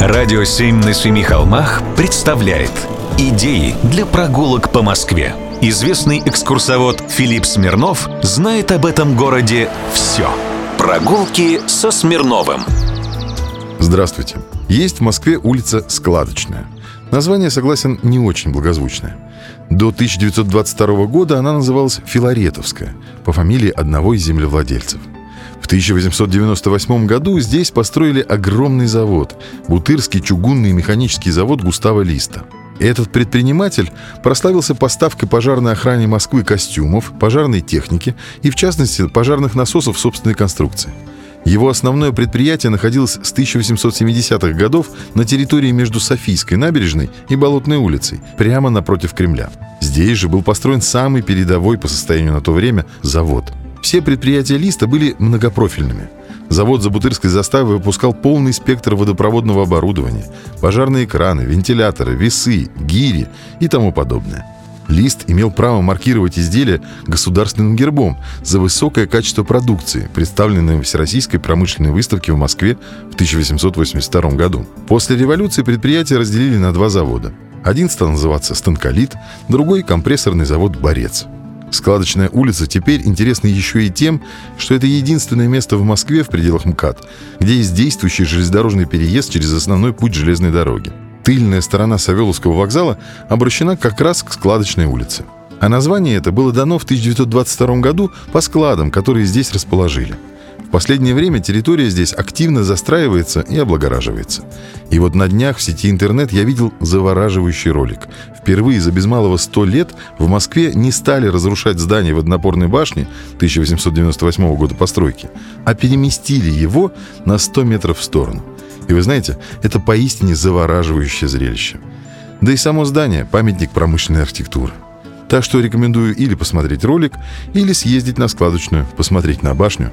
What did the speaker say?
Радио «Семь на семи холмах» представляет Идеи для прогулок по Москве. Известный экскурсовод Филипп Смирнов знает об этом городе все. Прогулки со Смирновым. Здравствуйте. Есть в Москве улица Складочная. Название, согласен, не очень благозвучное. До 1922 года она называлась Филаретовская, по фамилии одного из землевладельцев. В 1898 году здесь построили огромный завод – Бутырский чугунный механический завод Густава Листа. Этот предприниматель прославился поставкой пожарной охране Москвы костюмов, пожарной техники и, в частности, пожарных насосов собственной конструкции. Его основное предприятие находилось с 1870-х годов на территории между Софийской набережной и Болотной улицей, прямо напротив Кремля. Здесь же был построен самый передовой по состоянию на то время завод – все предприятия Листа были многопрофильными. Завод за Бутырской заставой выпускал полный спектр водопроводного оборудования, пожарные краны, вентиляторы, весы, гири и тому подобное. Лист имел право маркировать изделия государственным гербом за высокое качество продукции, представленное в Всероссийской промышленной выставке в Москве в 1882 году. После революции предприятие разделили на два завода. Один стал называться «Станколит», другой – компрессорный завод «Борец». Складочная улица теперь интересна еще и тем, что это единственное место в Москве в пределах МКАД, где есть действующий железнодорожный переезд через основной путь железной дороги. Тыльная сторона Савеловского вокзала обращена как раз к Складочной улице. А название это было дано в 1922 году по складам, которые здесь расположили – в последнее время территория здесь активно застраивается и облагораживается. И вот на днях в сети интернет я видел завораживающий ролик. Впервые за без малого 100 лет в Москве не стали разрушать здание водонапорной башни 1898 года постройки, а переместили его на 100 метров в сторону. И вы знаете, это поистине завораживающее зрелище. Да и само здание – памятник промышленной архитектуры. Так что рекомендую или посмотреть ролик, или съездить на складочную, посмотреть на башню,